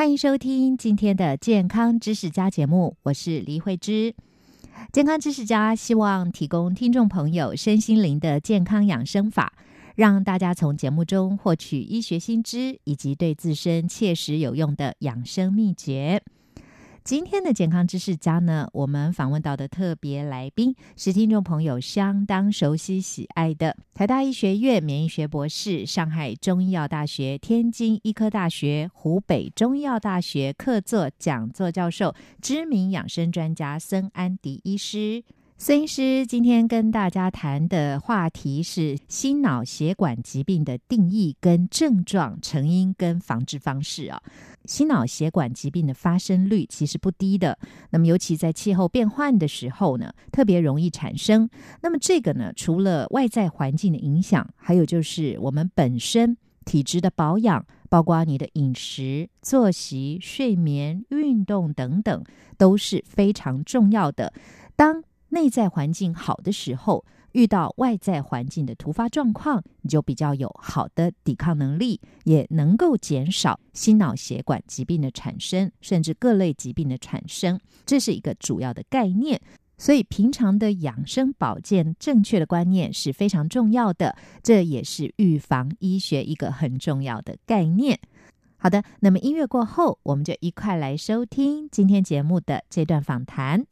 欢迎收听今天的健康知识家节目，我是黎慧芝。健康知识家希望提供听众朋友身心灵的健康养生法，让大家从节目中获取医学新知以及对自身切实有用的养生秘诀。今天的健康知识家呢，我们访问到的特别来宾是听众朋友相当熟悉喜爱的台大医学院免疫学博士、上海中医药大学、天津医科大学、湖北中医药大学客座讲座教授、知名养生专家孙安迪医师。孙医师今天跟大家谈的话题是心脑血管疾病的定义、跟症状、成因跟防治方式啊。心脑血管疾病的发生率其实不低的，那么尤其在气候变换的时候呢，特别容易产生。那么这个呢，除了外在环境的影响，还有就是我们本身体质的保养，包括你的饮食、作息、睡眠、运动等等，都是非常重要的。当内在环境好的时候，遇到外在环境的突发状况，你就比较有好的抵抗能力，也能够减少心脑血管疾病的产生，甚至各类疾病的产生。这是一个主要的概念。所以，平常的养生保健正确的观念是非常重要的，这也是预防医学一个很重要的概念。好的，那么音乐过后，我们就一块来收听今天节目的这段访谈。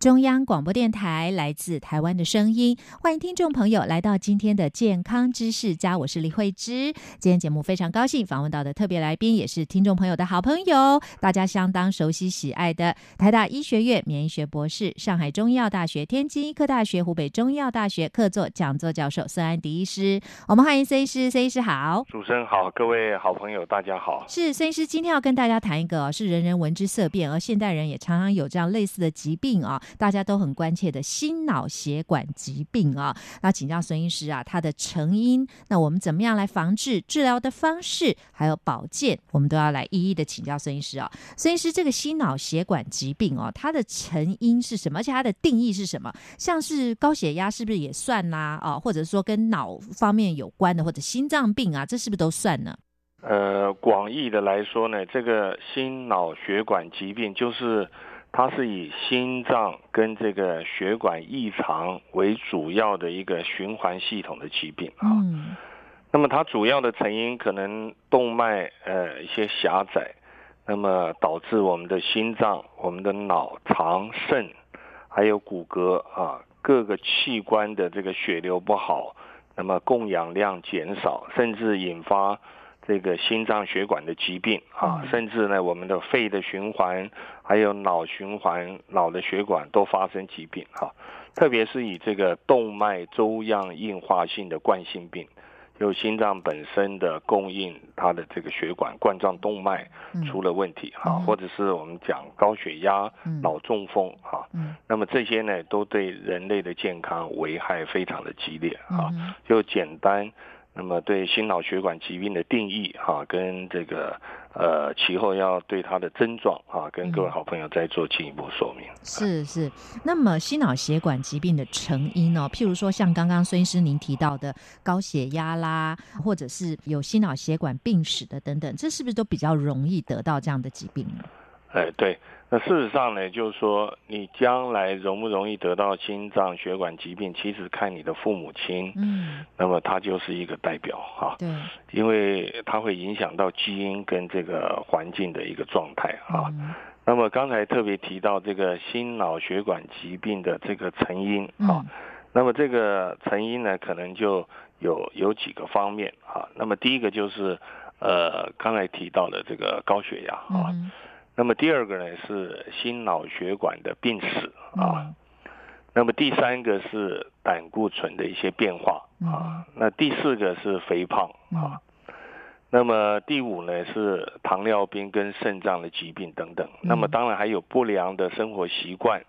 中央广播电台来自台湾的声音，欢迎听众朋友来到今天的健康知识家，我是李慧芝。今天节目非常高兴访问到的特别来宾，也是听众朋友的好朋友，大家相当熟悉喜爱的台大医学院免疫学博士、上海中医药大学、天津医科大学、湖北中医药大学客座讲座教授孙安迪医师。我们欢迎孙医师，孙医师好，主持人好，各位好朋友大家好。是孙医师，今天要跟大家谈一个是人人闻之色变，而现代人也常常有这样类似的疾病啊。大家都很关切的心脑血管疾病啊，那请教孙医师啊，它的成因，那我们怎么样来防治、治疗的方式，还有保健，我们都要来一一的请教孙医师啊。孙医师，这个心脑血管疾病哦，它的成因是什么？而且它的定义是什么？像是高血压是不是也算啦？啊，或者说跟脑方面有关的，或者心脏病啊，这是不是都算呢？呃，广义的来说呢，这个心脑血管疾病就是。它是以心脏跟这个血管异常为主要的一个循环系统的疾病啊。那么它主要的成因可能动脉呃一些狭窄，那么导致我们的心脏、我们的脑、肠、肾，还有骨骼啊各个器官的这个血流不好，那么供氧量减少，甚至引发。这个心脏血管的疾病啊，甚至呢，我们的肺的循环，还有脑循环、脑的血管都发生疾病哈。特别是以这个动脉粥样硬化性的冠心病，就心脏本身的供应它的这个血管冠状动脉出了问题哈，或者是我们讲高血压、脑中风哈。那么这些呢，都对人类的健康危害非常的激烈啊。就简单。那么对心脑血管疾病的定义哈，跟这个呃其后要对它的症状哈，跟各位好朋友再做进一步说明。是是，那么心脑血管疾病的成因呢？譬如说像刚刚孙医师您提到的高血压啦，或者是有心脑血管病史的等等，这是不是都比较容易得到这样的疾病呢？哎，对。那事实上呢，就是说你将来容不容易得到心脏血管疾病，其实看你的父母亲。嗯，那么他就是一个代表哈。对，因为它会影响到基因跟这个环境的一个状态啊。嗯那么刚才特别提到这个心脑血管疾病的这个成因啊，嗯那么这个成因呢，可能就有有几个方面啊。那么第一个就是呃刚才提到的这个高血压啊，嗯那么第二个呢是心脑血管的病史啊，嗯。那么第三个是胆固醇的一些变化啊，那第四个是肥胖啊。那么第五呢是糖尿病跟肾脏的疾病等等。那么当然还有不良的生活习惯，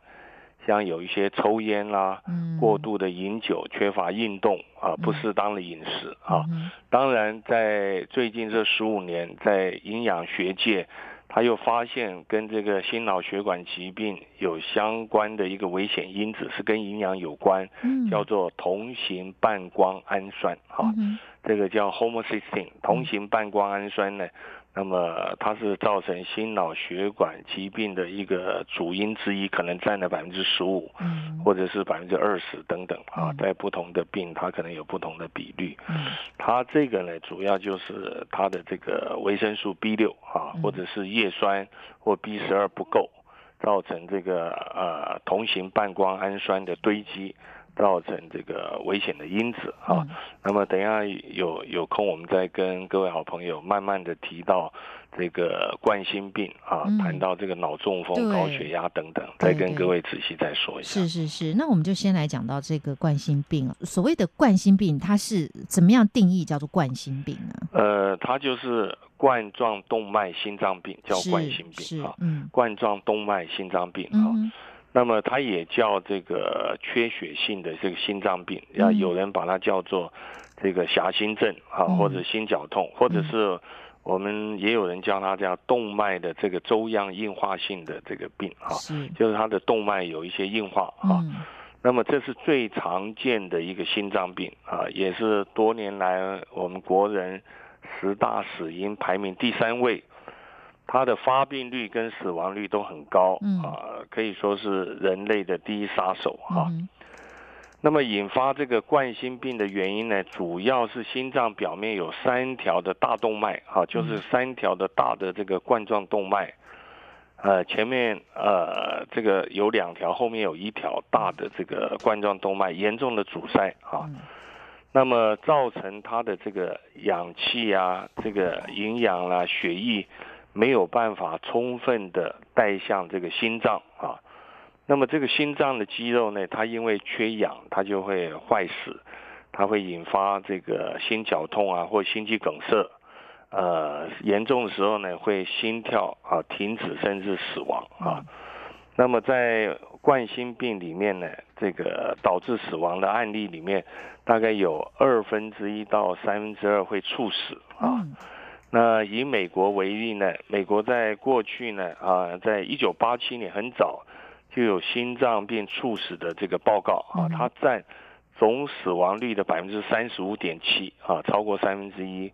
像有一些抽烟啦、嗯。过度的饮酒、缺乏运动啊、不适当的饮食啊。嗯。当然，在最近这十五年，在营养学界，他又发现跟这个心脑血管疾病有相关的一个危险因子，是跟营养有关，嗯叫做同型半胱氨酸哈。嗯这个叫 homocysteine 同型半胱氨酸呢，那么它是造成心脑血管疾病的一个主因之一，可能占了百分之十五，嗯或者是百分之二十等等啊嗯，在不同的病它可能有不同的比率。嗯它这个呢，主要就是它的这个维生素 B 六啊，嗯或者是叶酸或 B 十二不够，造成这个呃同型半胱氨酸的堆积。造成这个危险的因子啊，嗯那么等一下有有空，我们再跟各位好朋友慢慢的提到这个冠心病啊，嗯谈到这个脑中风、高血压等等，再跟各位仔细再说一下。是是是，那我们就先来讲到这个冠心病啊。所谓的冠心病，它是怎么样定义叫做冠心病呢？呃，它就是冠状动脉心脏病，叫冠心病啊，嗯冠状动脉心脏病啊。嗯那么它也叫这个缺血性的这个心脏病，嗯要有人把它叫做这个狭心症啊，嗯或者心绞痛，或者是我们也有人叫它叫动脉的这个粥样硬化性的这个病啊，就是它的动脉有一些硬化啊。嗯那么这是最常见的一个心脏病啊，也是多年来我们国人十大死因排名第三位。它的发病率跟死亡率都很高，嗯。啊，可以说是人类的第一杀手啊。嗯那么引发这个冠心病的原因呢，主要是心脏表面有三条的大动脉，啊，就是三条的大的这个冠状动脉，呃，前面呃这个有两条，后面有一条大的这个冠状动脉严重的阻塞啊，嗯。那么造成它的这个氧气啊、这个营养啦、血液没有办法充分的带向这个心脏啊。那么这个心脏的肌肉呢，它因为缺氧，它就会坏死，它会引发这个心绞痛啊，或心肌梗塞。呃，严重的时候呢，会心跳啊停止，甚至死亡啊。那么在冠心病里面呢，这个导致死亡的案例里面，大概有二分之一到三分之二会猝死啊。嗯那以美国为例呢，美国在过去呢啊，在一九八七年很早就有心脏病猝死的这个报告啊嗯，它占总死亡率的百分之三十五点七啊，超过三分之一。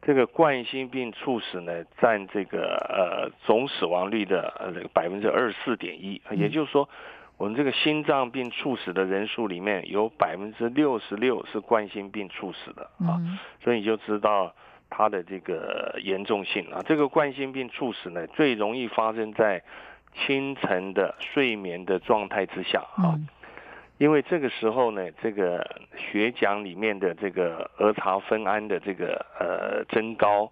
这个冠心病猝死呢，占这个呃总死亡率的呃百分之二十四点一，也就是说，我们这个心脏病猝死的人数里面有百分之六十六是冠心病猝死的啊。嗯所以你就知道它的这个严重性啊。这个冠心病猝死呢，最容易发生在清晨的睡眠的状态之下啊，嗯因为这个时候呢，这个血浆里面的这个儿茶酚胺的这个呃增高，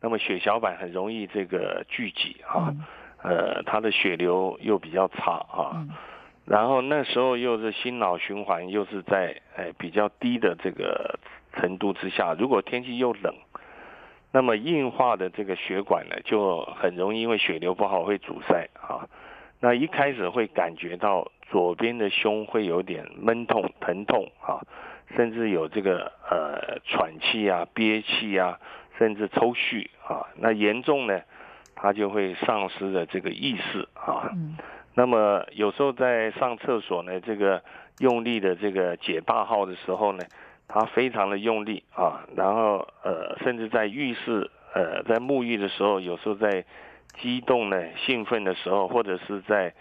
那么血小板很容易这个聚集啊，嗯呃，它的血流又比较差啊。嗯然后那时候又是心脑循环又是在呃比较低的这个程度之下，如果天气又冷，那么硬化的这个血管呢，就很容易因为血流不好会阻塞啊。那一开始会感觉到左边的胸会有点闷痛、疼痛啊，甚至有这个呃喘气啊、憋气啊，甚至抽搐啊。那严重呢，他就会丧失了这个意识啊。嗯那么有时候在上厕所呢，这个用力的这个解大号的时候呢，他非常的用力啊，然后呃，甚至在浴室呃在沐浴的时候，有时候在激动呢、兴奋的时候，或者是在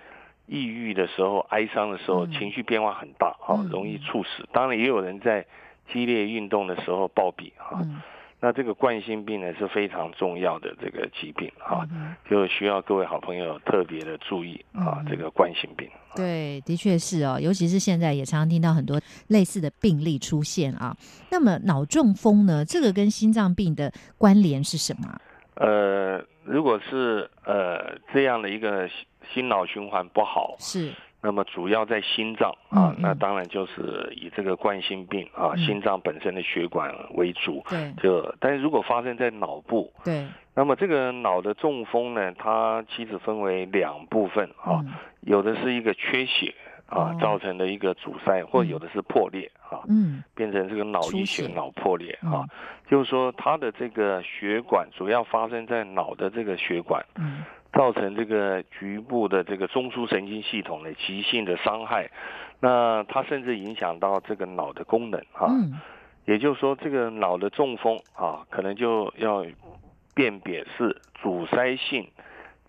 抑郁的时候、哀伤的时候，嗯。情绪变化很大，哈、嗯。容易猝死。当然，也有人在激烈运动的时候暴毙，哈、嗯那这个冠心病呢是非常重要的这个疾病，哈、嗯就需要各位好朋友特别的注意啊嗯，这个冠心病。对，的确是哦，尤其是现在也常常听到很多类似的病例出现啊。那么脑中风呢，这个跟心脏病的关联是什么啊？呃，如果是呃这样的一个心心脑循环不好，是，那么主要在心脏啊嗯，那嗯。当然就是以这个冠心病啊，嗯。心脏本身的血管为主。对。就，但是如果发生在脑部，对，那么这个脑的中风呢，它其实分为两部分啊，嗯。有的是一个缺血啊哦。造成的一个阻塞，或嗯。有的是破裂啊，嗯。变成这个脑溢血、脑破裂嗯。啊，就是说它的这个血管主要发生在脑的这个血管，嗯造成这个局部的这个中枢神经系统的急性的伤害，那它甚至影响到这个脑的功能啊，嗯也就是说这个脑的中风啊，可能就要辨别是阻塞性、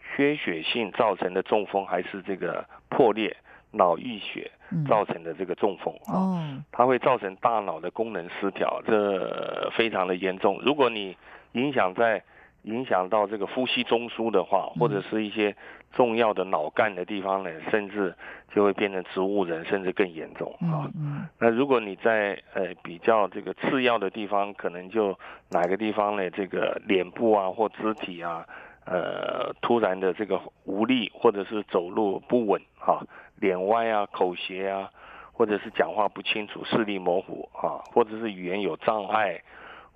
缺血性造成的中风，还是这个破裂脑溢血嗯，造成的这个中风啊。哦，它会造成大脑的功能失调，这非常的严重。如果你影响在影响到这个呼吸中枢的话，或者是一些重要的脑干的地方呢，甚至就会变成植物人，甚至更严重啊。嗯。嗯。那如果你在呃比较这个次要的地方，可能就哪个地方呢，这个脸部啊或肢体啊，呃突然的这个无力，或者是走路不稳啊、脸歪啊、口斜啊，或者是讲话不清楚、视力模糊啊，或者是语言有障碍，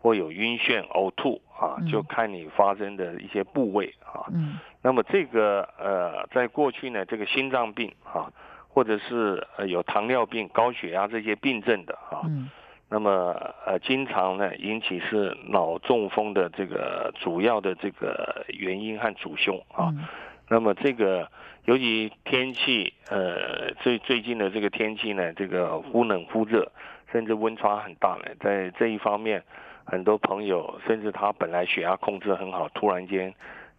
或有晕眩、呕吐啊嗯，就看你发生的一些部位啊。嗯。那么这个呃，在过去呢，这个心脏病啊，或者是呃有糖尿病、高血压这些病症的啊，嗯。那么呃，经常呢引起是脑中风的这个主要的这个原因和主凶啊。嗯。那么这个由于天气呃最最近的这个天气呢，这个忽冷忽热，甚至温差很大呢，在这一方面，很多朋友甚至他本来血压控制很好，突然间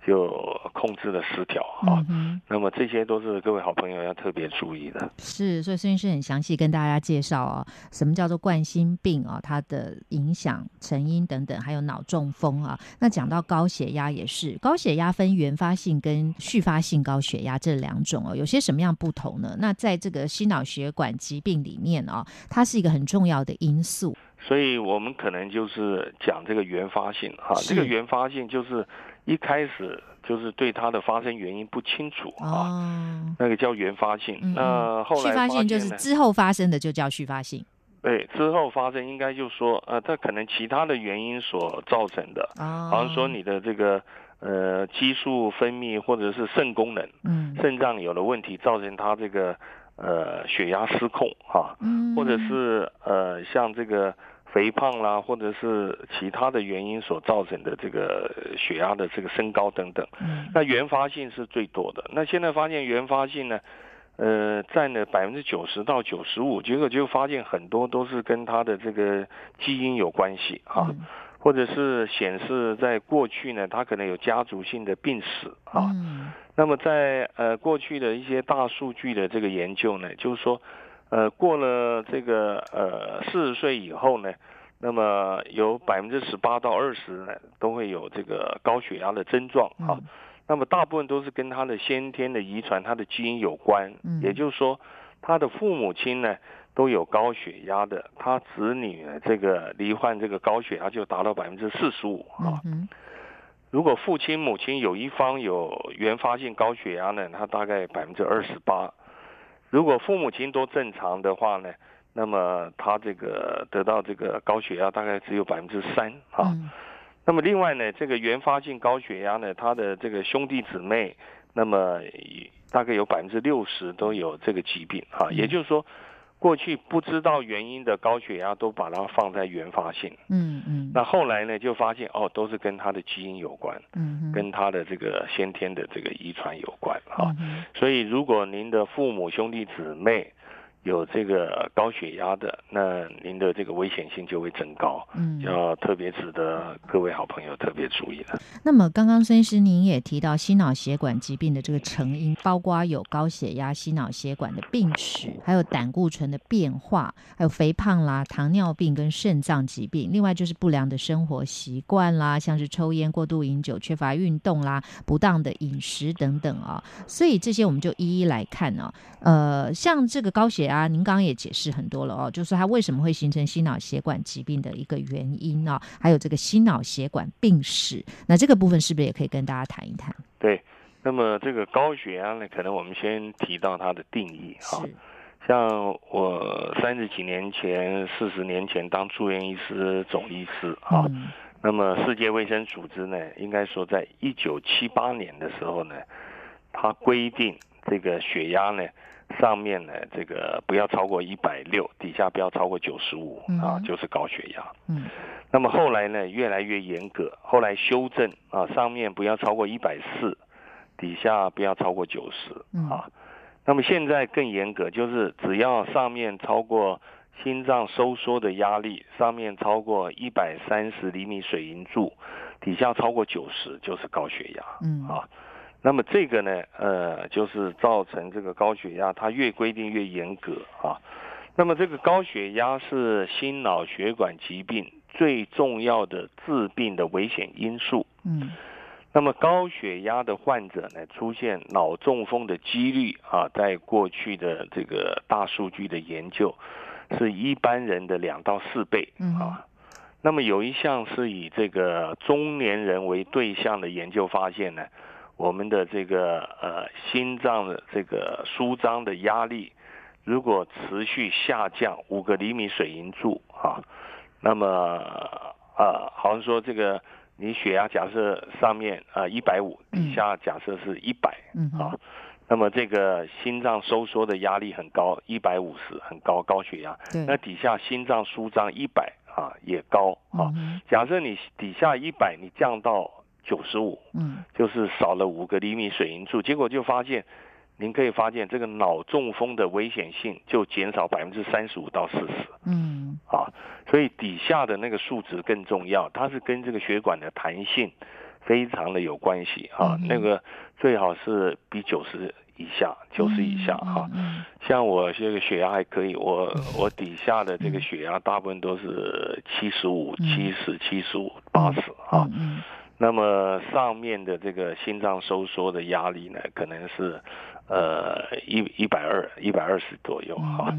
就控制了失调啊。嗯。那么这些都是各位好朋友要特别注意的。是，所以孙医师很详细跟大家介绍哦，什么叫做冠心病啊、它的影响、成因等等，还有脑中风啊。那讲到高血压也是，高血压分原发性跟续发性高血压这两种哦，有些什么样不同呢？那在这个心脑血管疾病里面哦，它是一个很重要的因素。所以我们可能就是讲这个原发性哈，是。这个原发性就是一开始就是对它的发生原因不清楚啊，哦，那个叫原发性。嗯那后来续发现就是之后发生的就叫续发性。对之后发生，应该就说呃，它可能其他的原因所造成的，哦，好像说你的这个呃激素分泌或者是肾功能，嗯。肾脏有了问题，造成他这个呃血压失控哈、嗯，或者是呃像这个肥胖啦，或者是其他的原因所造成的这个血压的这个升高等等。嗯那原发性是最多的。那现在发现原发性呢，呃，占了百分之九十到九十五，结果就发现很多都是跟他的这个基因有关系哈、嗯或者是显示在过去呢，他可能有家族性的病史啊。嗯那么在呃过去的一些大数据的这个研究呢，就是说，呃过了这个呃四十岁以后呢，那么有百分之十八到二十呢都会有这个高血压的症状啊。嗯那么大部分都是跟他的先天的遗传、他的基因有关，嗯也就是说，他的父母亲呢都有高血压的，他子女呢这个罹患这个高血压就达到百分之四十五啊。嗯如果父亲、母亲有一方有原发性高血压呢，他大概百分之二十八；如果父母亲都正常的话呢，那么他这个得到这个高血压大概只有百分之三啊。嗯那么另外呢，这个原发性高血压呢，他的这个兄弟姊妹，那么大概有百分之六十都有这个疾病啊。嗯也就是说，过去不知道原因的高血压都把它放在原发性，嗯嗯。那后来呢就发现哦，都是跟他的基因有关。嗯嗯跟他的这个先天的这个遗传有关哈、所以如果您的父母兄弟姊妹有这个高血压的，那您的这个危险性就会增高，嗯，要特别值得各位好朋友特别注意了。那么刚刚孙医师您也提到心脑血管疾病的这个成因，包括有高血压、心脑血管的病史，还有胆固醇的变化，还有肥胖啦、糖尿病跟肾脏疾病，另外就是不良的生活习惯啦，像是抽烟、过度饮酒、缺乏运动啦、不当的饮食等等啊。所以这些我们就一一来看呢。呃，像这个高血压。啊，您刚刚也解释很多了哦，就是它为什么会形成心脑血管疾病的一个原因呢，还有这个心脑血管病史，那这个部分是不是也可以跟大家谈一谈？对，那么这个高血压呢，可能我们先提到它的定义哈。像我三十几年前、四十年前当住院医师、总医师啊，那么世界卫生组织呢，应该说在一九七八年的时候呢，它规定这个血压呢。上面呢，这个不要超过一百六，底下不要超过九十五啊，就是高血压。嗯，那么后来呢，越来越严格，后来修正啊，上面不要超过一百四，底下不要超过九十啊。那么现在更严格，就是只要上面超过心脏收缩的压力，上面超过一百三十厘米水银柱，底下超过九十就是高血压。嗯啊。那么这个呢，呃，就是造成这个高血压，它越规定越严格啊。那么这个高血压是心脑血管疾病最重要的致病的危险因素。嗯。那么高血压的患者呢，出现脑中风的几率啊，在过去的这个大数据的研究，是一般人的两到四倍啊。那么有一项是以这个中年人为对象的研究发现呢。我们的这个呃心脏的这个舒张的压力，如果持续下降五个厘米水银柱啊，那么啊，好像说这个你血压假设上面啊一百五，底下假设是一百啊，那么这个心脏收缩的压力很高，一百五十很高高血压，那底下心脏舒张一百啊也高啊，假设你底下一百你降到。九十五，嗯，就是少了五个厘米水银柱，结果就发现，您可以发现这个脑中风的危险性就减少百分之三十五到四十，嗯，啊，所以底下的那个数值更重要，它是跟这个血管的弹性非常的有关系啊，那个最好是比九十以下，九十以下哈，像我这个血压还可以，我我底下的这个血压大部分都是七十五、七十、七十五、八十啊。那么上面的这个心脏收缩的压力呢，可能是呃一一百二一百二十左右哈。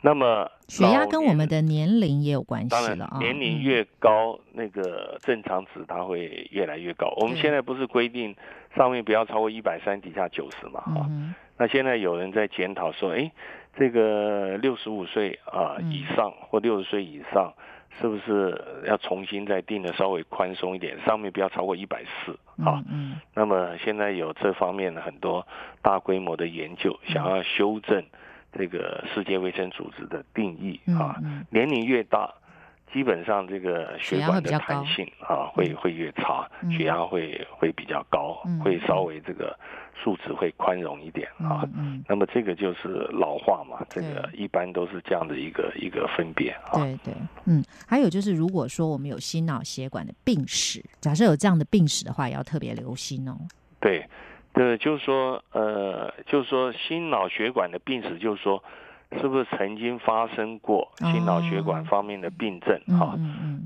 那么血压跟我们的年龄也有关系了啊。年龄越高，那个正常值它会越来越高。我们现在不是规定上面不要超过一百三，底下九十嘛哈。那现在有人在检讨说，哎，这个六十五岁啊以上或六十岁以上。是不是要重新再定的稍微宽松一点，上面不要超过一百四啊？嗯，那么现在有这方面的很多大规模的研究，想要修正这个世界卫生组织的定义啊。年龄越大。基本上这个血管的弹性啊，会会越差，血压会会比较高，会稍微这个数值会宽容一点啊。那么这个就是老化嘛，这个一般都是这样的一个一个分别啊。对对，嗯，还有就是如果说我们有心脑血管的病史，假设有这样的病史的话，也要特别留心哦。对，对，就是说呃，就是说心脑血管的病史，就是说。是不是曾经发生过心脑血管方面的病症啊？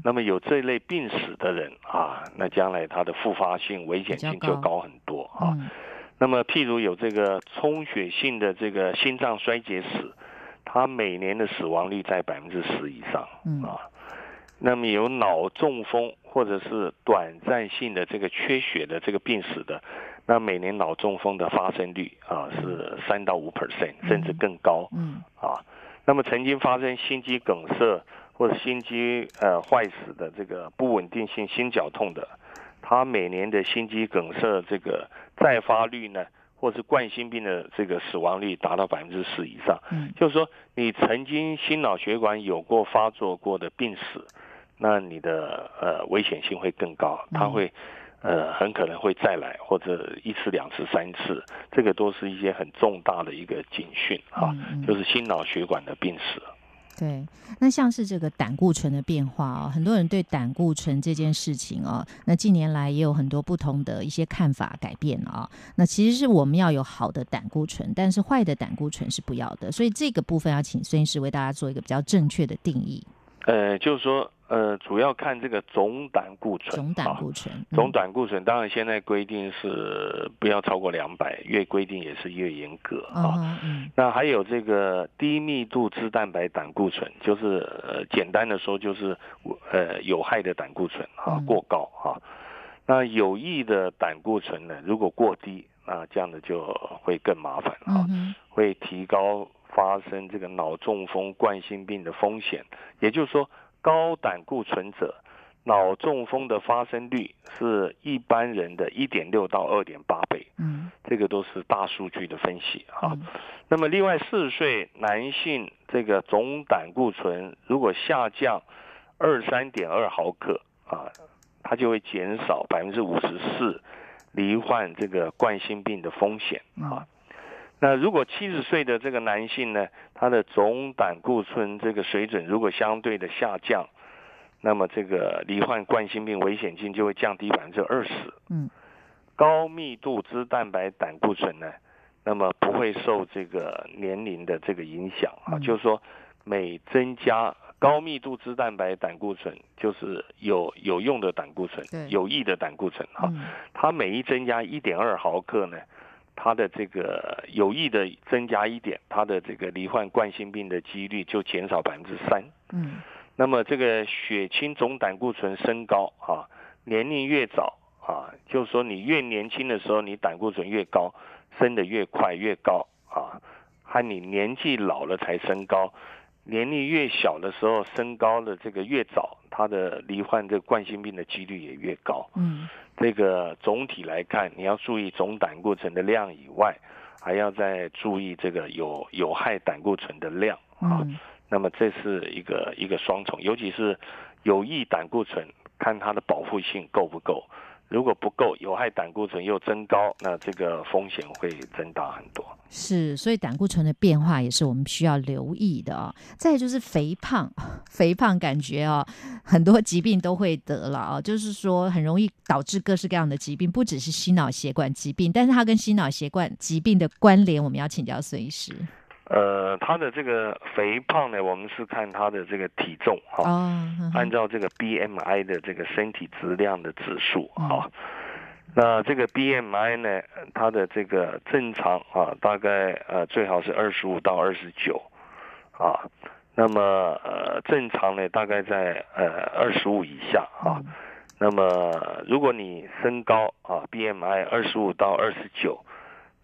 那么有这类病史的人啊，那将来他的复发性、危险性就高很多啊。那么譬如有这个充血性的这个心脏衰竭史，他每年的死亡率在百分之十以上啊。那么有脑中风或者是短暂性的这个缺血的这个病史的。那每年脑中风的发生率啊是三到五 percent，甚至更高。嗯啊，那么曾经发生心肌梗塞或者心肌呃坏死的这个不稳定性心绞痛的，他每年的心肌梗塞这个再发率呢，或是冠心病的这个死亡率达到百分之十以上。嗯，就是说你曾经心脑血管有过发作过的病史，那你的呃危险性会更高，它会。呃，很可能会再来，或者一次、两次、三次，这个都是一些很重大的一个警讯啊，就是心脑血管的病史。对，那像是这个胆固醇的变化啊，很多人对胆固醇这件事情啊，那近年来也有很多不同的一些看法改变啊。那其实是我们要有好的胆固醇，但是坏的胆固醇是不要的，所以这个部分要请孙医师为大家做一个比较正确的定义。呃，就是说。呃，主要看这个总胆固醇。总胆固醇，总胆固醇，当然现在规定是不要超过两百，越规定也是越严格啊。那还有这个低密度脂蛋白胆固醇，就是呃简单的说就是呃有害的胆固醇啊过高啊。那有益的胆固醇呢，如果过低，那这样的就会更麻烦啊，会提高发生这个脑中风、冠心病的风险。也就是说。高胆固醇者，脑中风的发生率是一般人的一点六到二点八倍。嗯，这个都是大数据的分析啊。那么，另外四十岁男性这个总胆固醇如果下降二三点二毫克啊，它就会减少百分之五十四罹患这个冠心病的风险啊。那如果七十岁的这个男性呢，他的总胆固醇这个水准如果相对的下降，那么这个罹患冠心病危险性就会降低百分之二十。嗯，高密度脂蛋白胆固醇呢，那么不会受这个年龄的这个影响啊，就是说每增加高密度脂蛋白胆固醇，就是有有用的胆固醇，有益的胆固醇哈，它每一增加一点二毫克呢。它的这个有益的增加一点，它的这个罹患冠心病的几率就减少百分之三。嗯，那么这个血清总胆固醇升高啊，年龄越早啊，就是说你越年轻的时候，你胆固醇越高，升的越快越高啊，和你年纪老了才升高，年龄越小的时候升高的这个越早，他的罹患这个冠心病的几率也越高。嗯。这个总体来看，你要注意总胆固醇的量以外，还要再注意这个有有害胆固醇的量啊。那么这是一个一个双重，尤其是有益胆固醇，看它的保护性够不够。如果不够，有害胆固醇又增高，那这个风险会增大很多。是，所以胆固醇的变化也是我们需要留意的啊。再就是肥胖，肥胖感觉啊，很多疾病都会得了啊，就是说很容易导致各式各样的疾病，不只是心脑血管疾病，但是它跟心脑血管疾病的关联，我们要请教孙医师。呃，他的这个肥胖呢，我们是看他的这个体重哈，按照这个 BMI 的这个身体质量的指数哈。那这个 BMI 呢，它的这个正常啊，大概呃最好是二十五到二十九啊。那么呃正常呢，大概在呃二十五以下啊。那么如果你身高啊 BMI 二十五到二十九。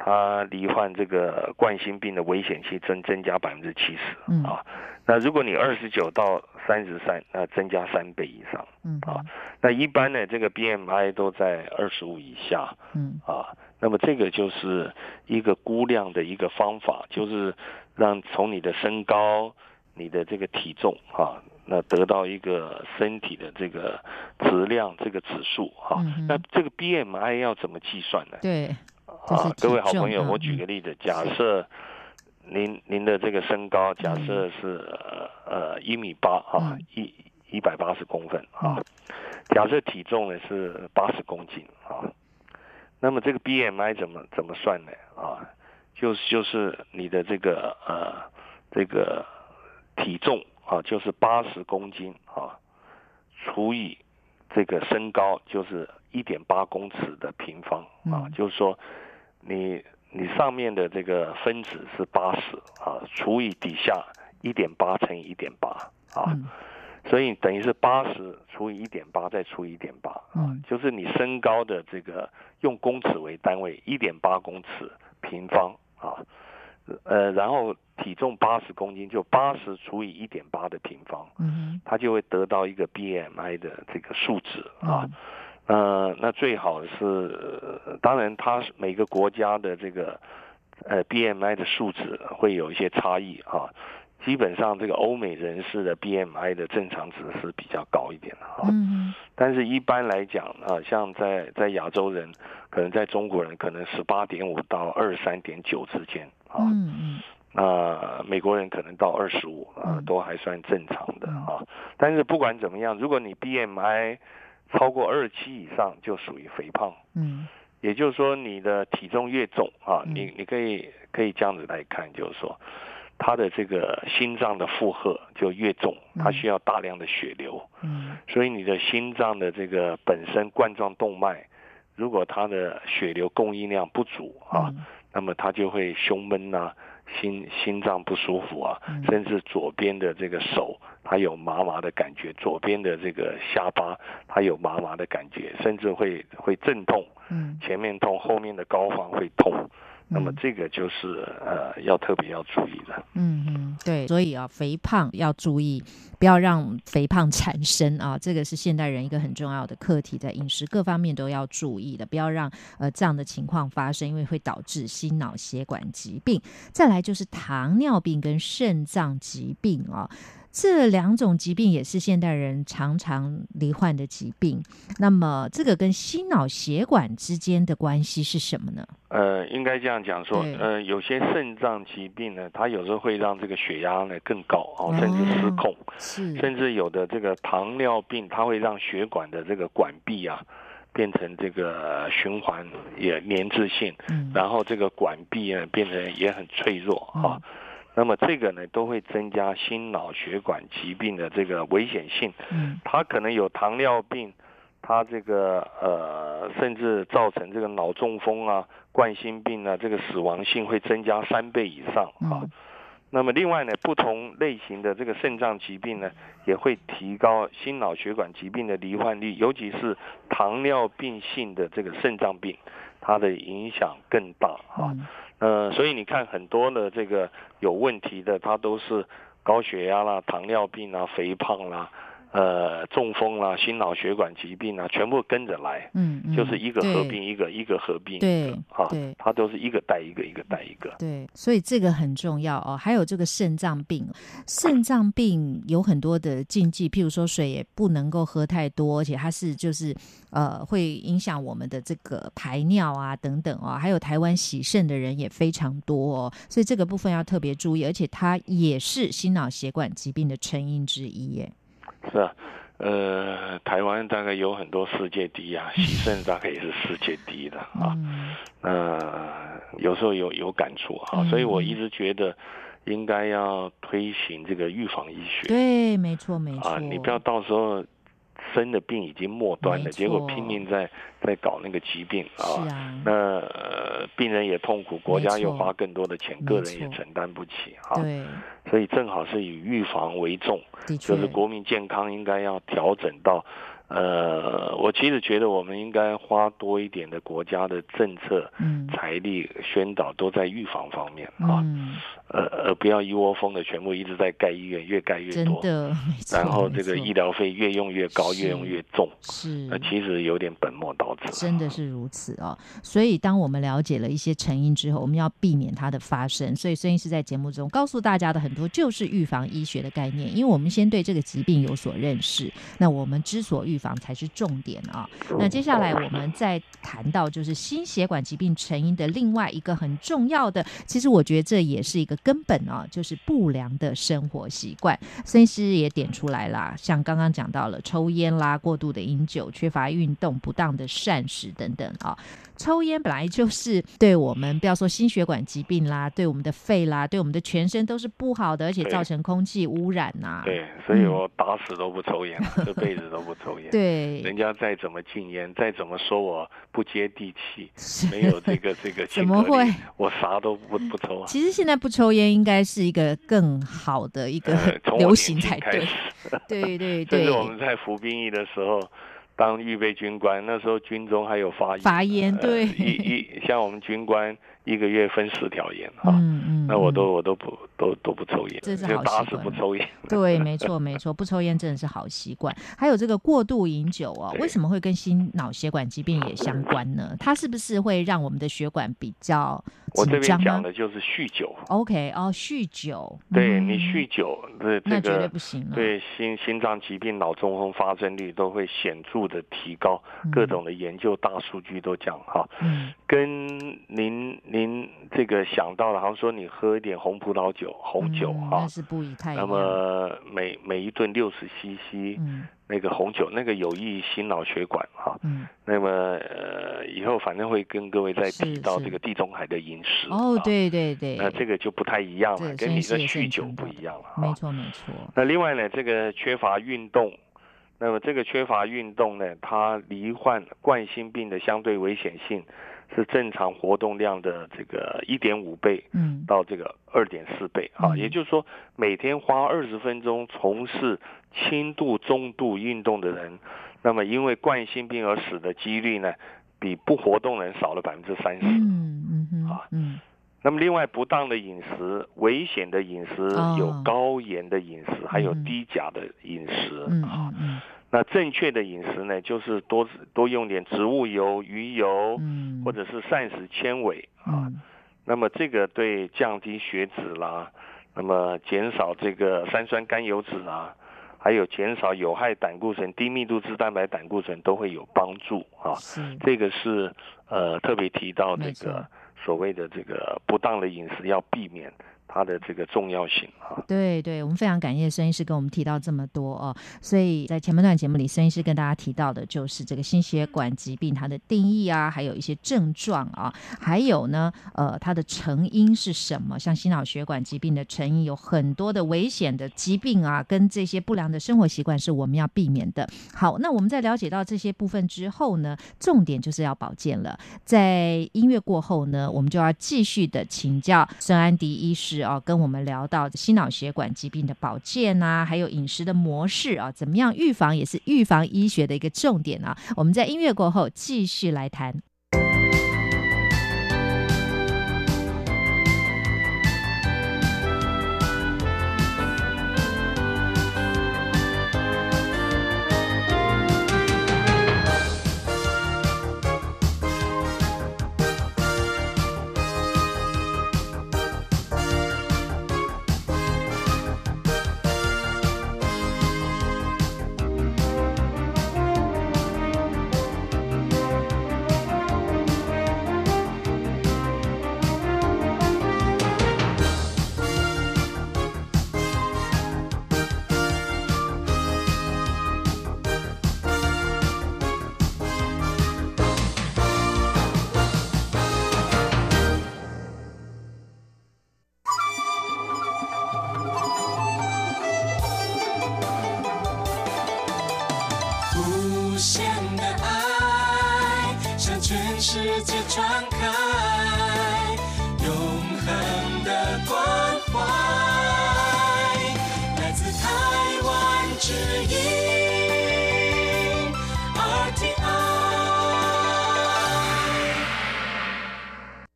他罹患这个冠心病的危险性增增加百分之七十啊，那如果你二十九到三十三，那增加三倍以上，嗯。啊，那一般呢，这个 BMI 都在二十五以下，嗯。啊，那么这个就是一个估量的一个方法，就是让从你的身高、你的这个体重啊，那得到一个身体的这个质量这个指数哈，那这个 BMI 要怎么计算呢？对。啊，各位好朋友，我举个例子，假设您您的这个身高假设是呃一米八啊，一一百八十公分啊，假设体重呢是八十公斤啊，那么这个 BMI 怎么怎么算呢？啊，就是就是你的这个呃这个体重啊，就是八十公斤啊，除以这个身高就是一点八公尺的平方啊，就是说。你你上面的这个分子是八十啊，除以底下一点八乘以一点八啊，所以等于是八十除以一点八再除以一点八啊，就是你身高的这个用公尺为单位一点八公尺平方啊，呃，然后体重八十公斤就八十除以一点八的平方，嗯，它就会得到一个 BMI 的这个数值啊。呃，那最好是，当然，它每个国家的这个呃 BMI 的数值会有一些差异啊。基本上这个欧美人士的 BMI 的正常值是比较高一点的哈。嗯但是一般来讲啊，像在在亚洲人，可能在中国人可能十八点五到二三点九之间啊。嗯嗯那美国人可能到二十五啊嗯，都还算正常的嗯啊。但是不管怎么样，如果你 BMI 超过二七以上，就属于肥胖。嗯。也就是说，你的体重越重啊，嗯。你你可以可以这样子来看，就是说，他的这个心脏的负荷就越重，他嗯需要大量的血流，嗯。所以你的心脏的这个本身冠状动脉，如果它的血流供应量不足啊，嗯。那么它就会胸闷呐、心心脏不舒服啊，嗯。甚至左边的这个手它有麻麻的感觉，左边的这个下巴它有麻麻的感觉，甚至会会阵痛，嗯。前面痛，后面的膏方会痛。那么嗯这个就是呃要特别要注意的。嗯嗯，对，所以啊，肥胖要注意，不要让肥胖产生啊，这个是现代人一个很重要的课题，在饮食各方面都要注意的，不要让呃这样的情况发生，因为会导致心脑血管疾病。再来就是糖尿病跟肾脏疾病啊。这两种疾病也是现代人常常罹患的疾病。那么，这个跟心脑血管之间的关系是什么呢？呃，应该这样讲说对，呃，有些肾脏疾病呢，它有时候会让这个血压呢更高哦，甚至失控，是，甚至有的这个糖尿病，它会让血管的这个管壁啊变成这个循环也粘滞性，嗯，然后这个管壁呢变成也很脆弱啊。嗯那么这个呢都会增加心脑血管疾病的这个危险性。嗯它可能有糖尿病，它这个呃，甚至造成这个脑中风啊、冠心病啊，这个死亡性会增加三倍以上啊。嗯那么另外呢，不同类型的这个肾脏疾病呢，也会提高心脑血管疾病的罹患率，尤其是糖尿病性的这个肾脏病，它的影响更大啊。嗯呃，所以你看很多的这个有问题的，它都是高血压啦、糖尿病啦、肥胖啦、呃中风啦、心脑血管疾病啊，全部跟着来，嗯嗯，就是一个合对并一个，一个合并一对个啊对，它都是一个带一个，一个带一个。对，所以这个很重要哦。还有这个肾脏病，肾脏病有很多的禁忌，譬如说水也不能够喝太多，而且它是就是呃会影响我们的这个排尿啊等等哦。还有台湾洗肾的人也非常多哦，所以这个部分要特别注意，而且它也是心脑血管疾病的成因之一耶。是啊，呃，台湾大概有很多世界第一啊，喜盛大概也是世界第一的啊。嗯呃，有时候有有感触哈、嗯所以我一直觉得应该要推行这个预防医学。对，没错没错。啊，你不要到时候生的病已经末端了，结果拼命在在搞那个疾病啊。啊，那、呃、病人也痛苦，国家又花更多的钱，个人也承担不起啊。所以正好是以预防为重，就是国民健康应该要调整到，呃，我其实觉得我们应该花多一点的国家的政策、嗯。财力宣导都在预防方面啊，嗯，呃，而不要一窝蜂的全部一直在盖医院，越盖越多，真的，然后这个医疗费越用越高，越用越重，是。那其实有点本末倒置。真的是如此哦，所以当我们了解了一些成因之后，我们要避免它的发生。所以孙医师在节目中告诉大家的很多就是预防医学的概念，因为我们先对这个疾病有所认识，那我们之所预防才是重点啊。那接下来我们再谈到就是心血管疾病成因的另外一个很重要的，其实我觉得这也是一个根本啊，就是不良的生活习惯。孙医师也点出来啦，像刚刚讲到了抽烟啦、过度的饮酒、缺乏运动、不当的膳食等等啊。抽烟本来就是对我们不要说心血管疾病啦，对我们的肺啦，对我们的全身都是不好的，而且造成空气污染呐、对，所以我打死都不抽烟，这辈子都不抽烟。嗯对人家再怎么禁烟，再怎么说我不接地气，没有这个这个 怎么会？我啥都不不抽啊。其实现在不抽烟应该是一个更好的一个 流行才对 对对甚对至，我们在服兵役的时候，当预备军官，那时候军中还有发烟。发烟呃对，一一像我们军官一个月分四条烟哈。嗯嗯，那我嗯都我都不都都不抽烟，这是好就打不抽烟。对，没错没错，不抽烟真的是好习惯。还有这个过度饮酒哦，对为什么会跟心脑血管疾病也相关呢？它是不是会让我们的血管比较我这边讲的就是酗酒，？OK，哦，酗酒，嗯对你酗酒这这那绝对不行了。对心心脏疾病、脑中风发生率都会显著的提高，嗯各种的研究大数据都讲哈，嗯跟您您这个想到了，好像说你喝一点红葡萄酒、红酒哈嗯那，是不一太那。么每每一顿六十 CC 嗯那个红酒，那个有益心脑血管哈。嗯，那么呃，以后反正会跟各位再提到这个地中海的饮食。哦，啊，对对对，那这个就不太一样了，跟你的酗酒不一样了没。错没错。那另外呢，这个缺乏运动，那么这个缺乏运动呢，它罹患冠心病的相对危险性是正常活动量的这个一点五倍嗯。到这个二点四倍。啊，嗯。也就是说，每天花二十分钟从事轻度、中度运动的人，那么因为冠心病而死的几率呢，比不活动人少了百分之三十。嗯嗯嗯啊嗯。那么另外，不当的饮食、危险的饮食，哦。有高盐的饮食，还有嗯。低钾的饮食嗯啊。那正确的饮食呢，就是多多用点植物油、鱼油，嗯，或者是膳食纤维啊。嗯那么这个对降低血脂啦，那么减少这个三酸甘油脂啊，还有减少有害胆固醇、低密度脂蛋白胆固醇都会有帮助啊。是这个是呃特别提到这个所谓的这个不当的饮食要避免它的这个重要性啊。对对，我们非常感谢孙医师跟我们提到这么多哦。所以在前半段节目里，孙医师跟大家提到的就是这个心血管疾病它的定义啊，还有一些症状啊，还有呢，呃，它的成因是什么？像心脑血管疾病的成因有很多的危险的疾病啊，跟这些不良的生活习惯是我们要避免的。好，那我们在了解到这些部分之后呢，重点就是要保健了。在音乐过后呢，我们就要继续的请教孙安迪医师啊，跟我们聊到心脑血管疾病的保健啊，还有饮食的模式啊，怎么样预防也是预防医学的一个重点啊。我们在音乐过后继续来谈。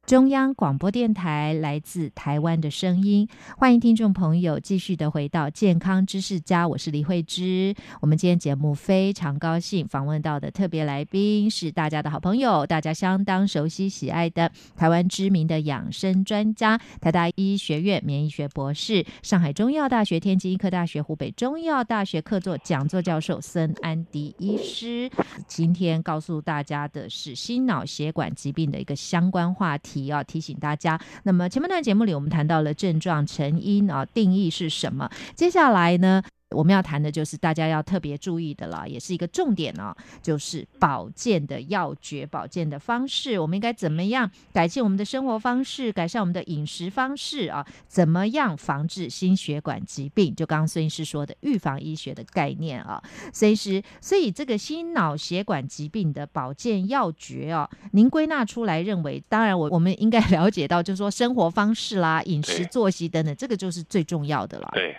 中央广播电台来自台湾的声音，欢迎听众朋友继续的回到健康知识家，我是李慧芝。我们今天节目非常高兴访问到的特别来宾是大家的好朋友，大家相当熟悉喜爱的台湾知名的养生专家，台大医学院免疫学博士，上海中医药大学、天津医科大学、湖北中医药大学客座讲座教授孙安迪医师。今天告诉大家的是心脑血管疾病的一个相关话题也要，提醒大家。那么前半段节目里，我们谈到了症状、成因啊，定义是什么？接下来呢？我们要谈的就是大家要特别注意的了，也是一个重点哦，就是保健的要诀、保健的方式，我们应该怎么样改进我们的生活方式，改善我们的饮食方式啊？怎么样防治心血管疾病？就刚刚孙医师说的预防医学的概念啊，孙医师，所以这个心脑血管疾病的保健要诀哦，您归纳出来认为，当然我我们应该 了解到，就是说生活方式啦、饮食作息等等，这个就是最重要的了。对，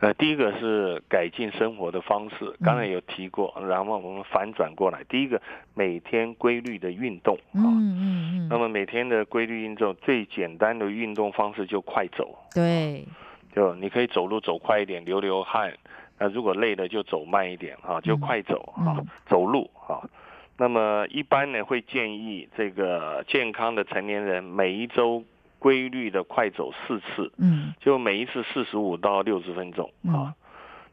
呃，第一个是改进生活的方式，刚才有提过，然后我们反转过来，第一个每天规律的运动啊。嗯嗯嗯，那么每天的规律运动，最简单的运动方式就快走，对，就你可以走路走快一点，流流汗。那如果累了就走慢一点啊，就快走啊，嗯走路啊。那么一般呢会建议这个健康的成年人每一周规律的快走四次，嗯。就每一次四十五到六十分钟嗯。啊。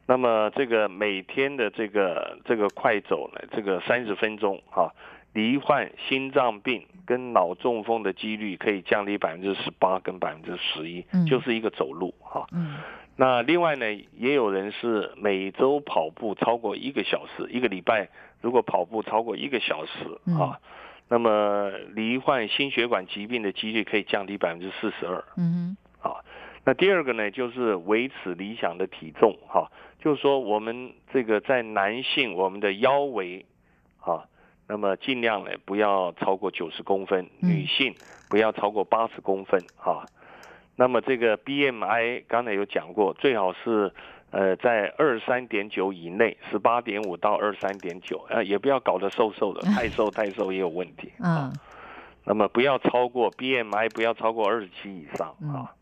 那么这个每天的这个这个快走呢，这个三十分钟啊，罹患心脏病跟脑中风的几率可以降低百分之十八跟百分之十一嗯，就是一个走路哈。嗯。那另外呢，也有人是每周跑步超过一个小时，一个礼拜如果跑步超过一个小时嗯。啊，那么罹患心血管疾病的几率可以降低百分之四十二。嗯啊。那第二个呢，就是维持理想的体重哈、就是说我们这个在男性我们的腰围啊，那么尽量呢不要超过九十公分，嗯女性不要超过八十公分啊。那么这个 BMI 刚才有讲过，最好是呃在二三点九以内，十八点五到二三点九，呃也不要搞得瘦瘦的，太瘦太瘦也有问题啊。嗯那么不要超过 BMI 不要超过二十七以上嗯啊。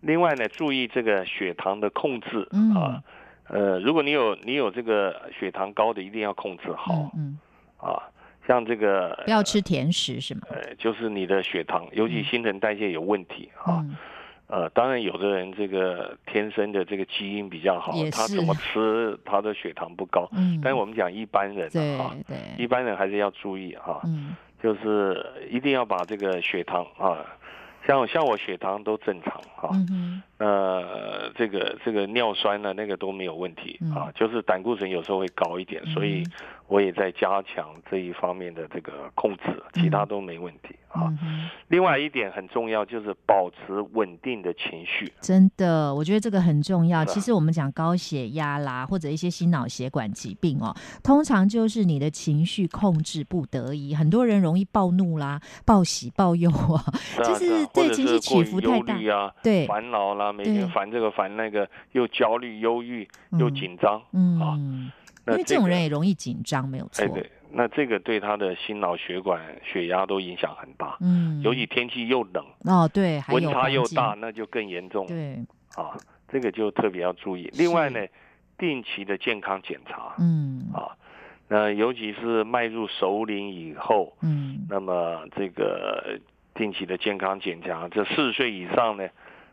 另外呢，注意这个血糖的控制嗯啊。呃，如果你有你有这个血糖高的，一定要控制好嗯嗯，啊。像这个不要吃甜食是吗？呃，就是你的血糖，尤其新陈代谢有问题啊。嗯呃，当然有的人这个天生的这个基因比较好他怎么吃他的血糖不高。嗯，但是我们讲一般人啊，对，一般人还是要注意哈。嗯就是一定要把这个血糖啊，像像我血糖都正常哈，嗯哼呃，这个这个尿酸呢那个都没有问题嗯啊，就是胆固醇有时候会高一点，所以嗯我也在加强这一方面的这个控制，其他都没问题啊。另外一点很重要就是保持稳定的情绪，真的，我觉得这个很重要。其实我们讲高血压啦，或者一些心脑血管疾病哦，通常就是你的情绪控制不得宜，很多人容易暴怒啦、暴喜暴忧啊，就是对情绪起伏太大啊，对，烦恼啦，每对天烦这个烦那个，又焦虑、忧郁又嗯紧张啊。嗯，因为这种那个人也容易紧张，没有错哎，，对，那这个对他的心脑血管、血压都影响很大。嗯，尤其天气又冷，哦，对，温差又大，，那就更严重对，啊。这个就特别要注意。另外呢，定期的健康检查嗯啊，那尤其是迈入首领以后，嗯那么这个定期的健康检查，这四十岁以上呢，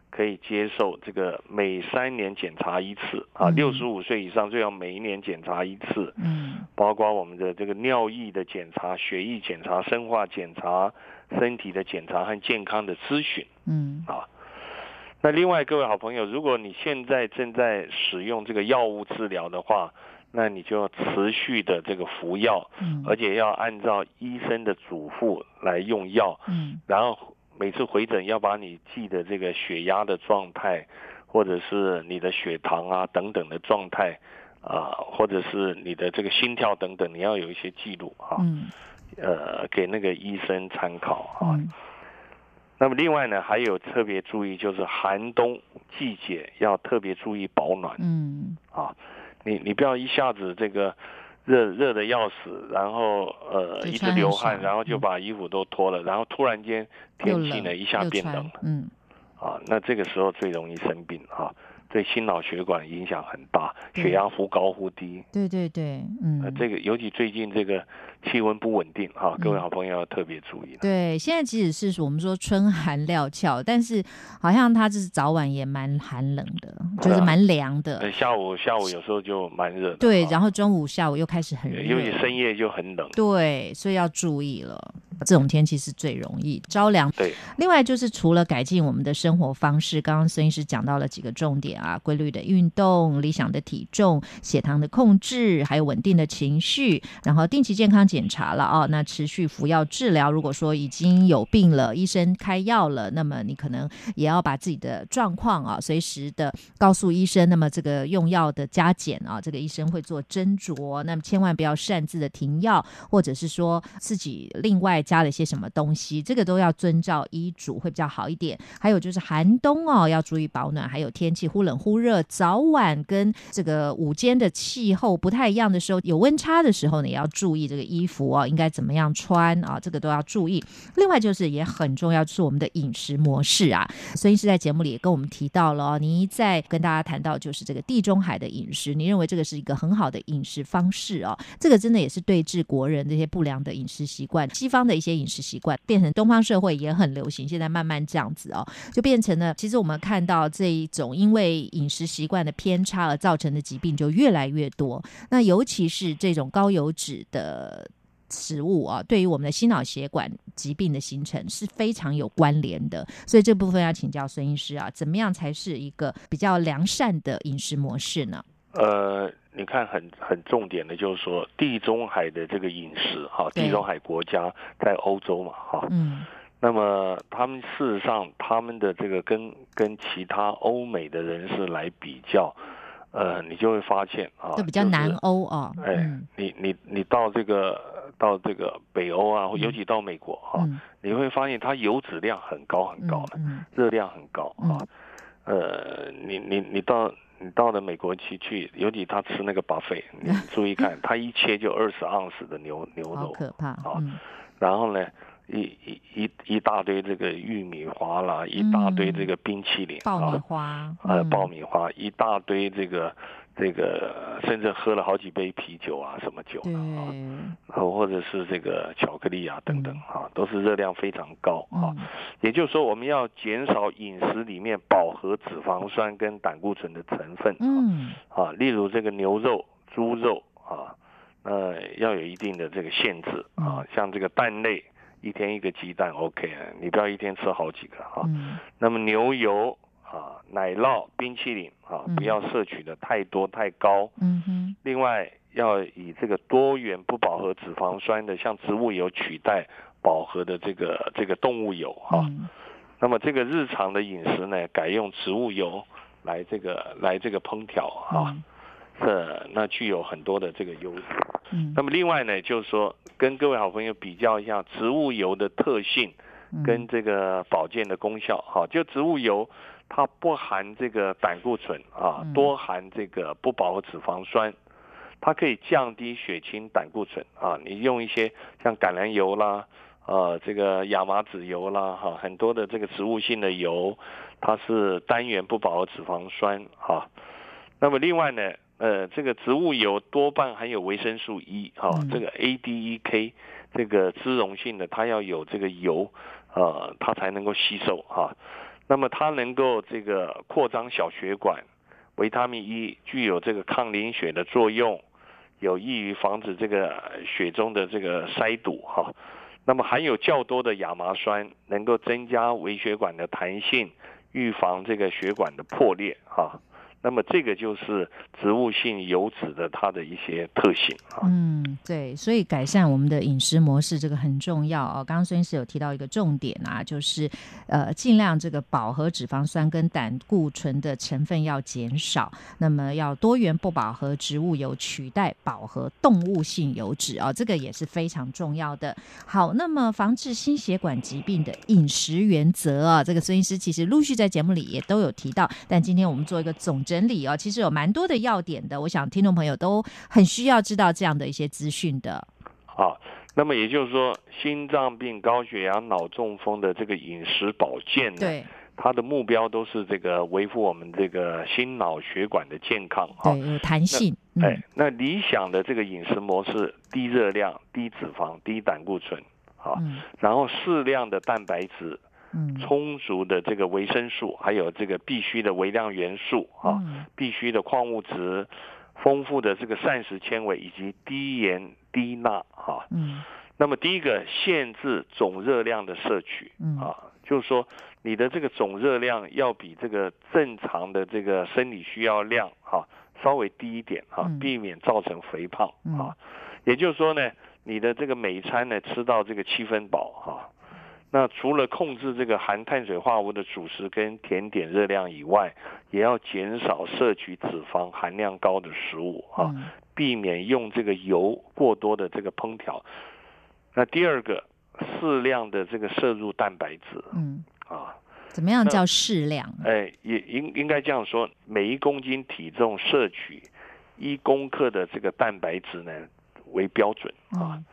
可以接受这个每三年检查一次啊，嗯。六十五岁以上最好每一年检查一次。嗯。包括我们的这个尿液的检查、血液检查、生化检查、身体的检查和健康的咨询嗯。啊。那另外，各位好朋友，如果你现在正在使用这个药物治疗的话，那你就要持续的这个服药，嗯，而且要按照医生的嘱咐来用药，嗯。然后每次回诊要把你记的这个血压的状态，或者是你的血糖啊等等的状态啊，或者是你的这个心跳等等，你要有一些记录啊，嗯呃，给那个医生参考啊。嗯那么另外呢，还有特别注意，就是寒冬季节要特别注意保暖嗯啊。你你不要一下子这个热热的要死，然后呃一直流汗，然后就嗯。把衣服都脱了，然后突然间天气呢一下变冷了嗯。啊，那这个时候最容易生病啊，对心脑血管影响很大，血压忽高忽低。对对对，嗯。呃，这个尤其最近这个气温不稳定哈、各位嗯好朋友要特别注意了。对，现在即使是我们说春寒料峭，但是好像它就是早晚也蛮寒冷的，就是蛮凉的。对，下午下午有时候就蛮热的，对，啊然后中午、下午又开始很热，尤其深夜就很冷。对，所以要注意了。这种天气是最容易着凉。对，另外就是除了改进我们的生活方式，刚刚孙医师讲到了几个重点啊，规律的运动、理想的体重、血糖的控制，还有稳定的情绪，然后定期健康检检查了啊，那持续服药治疗。如果说已经有病了，医生开药了，那么你可能也要把自己的状况啊，随时的告诉医生。那么这个用药的加减啊，这个医生会做斟酌，那么千万不要擅自的停药，或者是说自己另外加了些什么东西，这个都要遵照医嘱会比较好一点。还有就是寒冬哦，要注意保暖，还有天气忽冷忽热，早晚跟这个午间的气候不太一样的时候，有温差的时候呢，也要注意这个衣衣服哦，应该怎么样穿啊，这个都要注意。另外就是也很重要，就是我们的饮食模式啊。孙医师在节目里也跟我们提到了哦，您在跟大家谈到就是这个地中海的饮食，你认为这个是一个很好的饮食方式哦，这个真的也是对治国人这些不良的饮食习惯，西方的一些饮食习惯变成东方社会也很流行，现在慢慢这样子哦，就变成了其实我们看到这一种因为饮食习惯的偏差而造成的疾病就越来越多，那尤其是这种高油脂的。食物啊，对于我们的心脑血管疾病的形成是非常有关联的，所以这部分要请教孙医师啊，怎么样才是一个比较良善的饮食模式呢？呃，你看很很重点的就是说，地中海的这个饮食哈，地中海国家在欧洲嘛哈，嗯。那么他们事实上他们的这个跟跟其他欧美的人士来比较，呃，你就会发现啊，就比较就是南欧哦，哎嗯，你你你到这个到这个北欧啊，或尤其到美国哈、嗯。你会发现它油脂量很高很高的，嗯。热量很高啊嗯。呃，你你你到你到了美国去去，尤其他吃那个 buffet，你注意看，他一切就二十盎司的牛牛好肉，可怕，啊嗯。然后呢，一一一一大堆这个玉米花啦，一大堆这个冰淇淋爆米啊，花，呃，嗯爆米花，一大堆这个这个，甚至喝了好几杯啤酒啊，什么酒对，啊，然后或者是这个巧克力啊等等啊，都是热量非常高啊。嗯也就是说，我们要减少饮食里面饱和脂肪酸跟胆固醇的成分啊。嗯啊，例如这个牛肉、猪肉啊，那要有一定的这个限制啊。像这个蛋类，一天一个鸡蛋 OK 啊，你不要一天吃好几个啊。嗯。那么牛油啊、奶酪、冰淇淋啊嗯，不要摄取的太多太高。嗯哼，另外，要以这个多元不饱和脂肪酸的，像植物油取代饱和的这个这个动物油哈、嗯。那么这个日常的饮食呢，改用植物油来这个来这个烹调啊，这那具有很多的这个优势。嗯那么另外呢，就是说跟各位好朋友比较一下植物油的特性嗯跟这个保健的功效哈，就植物油它不含这个胆固醇啊嗯，多含这个不饱和脂肪酸。它可以降低血清胆固醇啊，你用一些像橄榄油啦，呃，这个亚麻籽油啦，哈，很多的这个植物性的油，它是单元不饱和脂肪酸哈。那么另外呢，呃，这个植物油多半含有维生素 E 哈、嗯这个 ADEK 这个脂溶性的，它要有这个油，呃，它才能够吸收哈。那么它能够这个扩张小血管，维他命 E 具有这个抗凝血的作用，有益于防止这个血中的这个塞堵哈。那么含有较多的亚麻酸，能够增加微血管的弹性，预防这个血管的破裂哈。那么这个就是植物性油脂的它的一些特性啊。嗯，对，所以改善我们的饮食模式这个很重要哦。刚刚孙医师有提到一个重点啊，就是呃，尽量这个饱和脂肪酸跟胆固醇的成分要减少，那么要多元不饱和植物油取代饱和动物性油脂哦，这个也是非常重要的。好，那么防治心血管疾病的饮食原则啊，这个孙医师其实陆续在节目里也都有提到，但今天我们做一个总结整理哦，其实有蛮多的要点的，我想听众朋友都很需要知道这样的一些资讯的。好，那么也就是说，心脏病、高血压、脑中风的这个饮食保健呢，对它的目标都是这个维护我们这个心脑血管的健康哈。对，有弹性。哎嗯，那理想的这个饮食模式，低热量、低脂肪、低胆固醇，啊，嗯然后适量的蛋白质，嗯充足的这个维生素，还有这个必须的微量元素啊，嗯。必须的矿物质，丰富的这个膳食纤维以及低盐低钠啊。嗯。那么第一个限制总热量的摄取嗯。啊，就是说你的这个总热量要比这个正常的这个生理需要量哈、稍微低一点哈、嗯。避免造成肥胖嗯。啊。也就是说呢，你的这个每餐呢吃到这个七分饱哈、那除了控制这个含碳水化合物的主食跟甜点热量以外，也要减少摄取脂肪含量高的食物啊。嗯避免用这个油过多的这个烹调。那第二个适量的这个摄入蛋白质嗯，啊。怎么样叫适量？哎，也应应该这样说，每一公斤体重摄取一公克的这个蛋白质呢为标准啊。嗯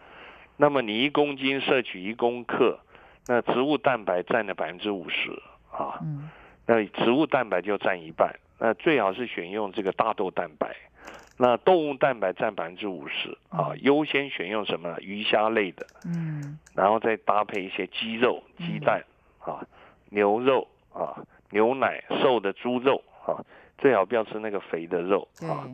那么你一公斤摄取一公克，那植物蛋白占了百分之五十啊，嗯。那植物蛋白就占一半。那最好是选用这个大豆蛋白，那动物蛋白占百分之五十啊嗯，优先选用什么鱼虾类的，嗯。然后再搭配一些鸡肉、鸡蛋啊、牛肉啊、牛奶、瘦的猪肉啊，最好不要吃那个肥的肉对，啊。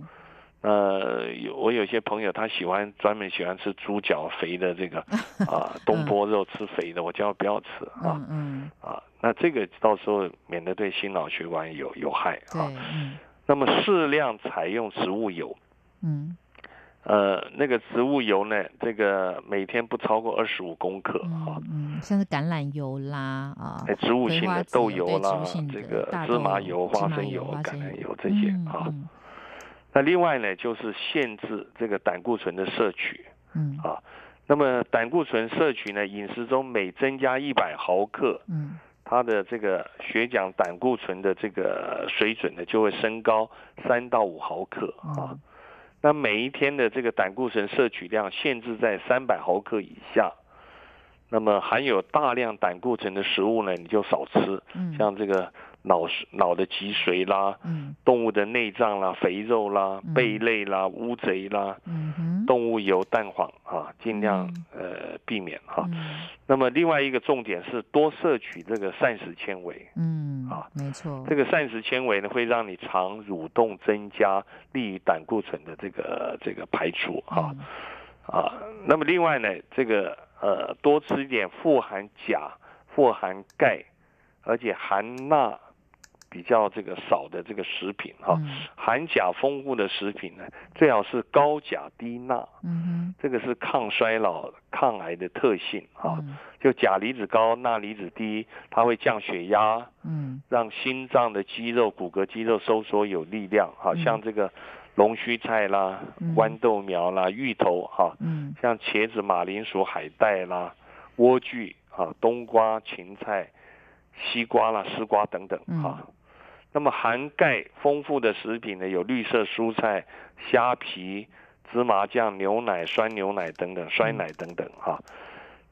呃，有我有些朋友他喜欢专门喜欢吃猪脚肥的这个 啊东坡肉，吃肥的，我叫他不要吃啊嗯嗯啊。那这个到时候免得对心脑血管有有害啊。嗯那么适量采用植物油，嗯呃，那个植物油呢，这个每天不超过二十五公克啊。嗯嗯，像是橄榄油啦啊哎，，植物性的豆油啦这个芝麻油、花生油、橄榄油这些嗯啊。嗯那另外呢，就是限制这个胆固醇的摄取嗯啊。那么胆固醇摄取呢，饮食中每增加一百毫克，嗯它的这个血浆胆固醇的这个水准呢，就会升高三到五毫克啊。嗯那每一天的这个胆固醇摄取量限制在三百毫克以下。那么含有大量胆固醇的食物呢，你就少吃，嗯，像这个脑脑的脊髓啦、嗯。动物的内脏啦、肥肉啦嗯、贝类啦、乌贼啦、嗯，动物油、蛋黄啊，尽量呃避免哈。嗯。那么另外一个重点是多摄取这个膳食纤维。嗯啊，没错，这个膳食纤维呢，会让你肠蠕动增加，利于胆固醇的这个这个排除哈嗯啊。那么另外呢，这个呃多吃一点富含钾、富含钙，而且含钠比较这个少的这个食品哈。嗯含钾丰富的食品呢，最好是高钾低钠，嗯这个是抗衰老、抗癌的特性哼，啊。嗯就钾离子高、钠离子低，它会降血压，嗯让心脏的肌肉、骨骼肌肉收缩有力量。好嗯像这个龙须菜啦嗯、豌豆苗啦、芋头哈，嗯像茄子、马铃薯、海带啦、莴苣啊、冬瓜、芹菜、西瓜啦、丝瓜等等嗯哈。那么含钙丰富的食品呢，有绿色蔬菜、虾皮、芝麻酱、牛奶、酸牛奶等等、酸奶等等哈。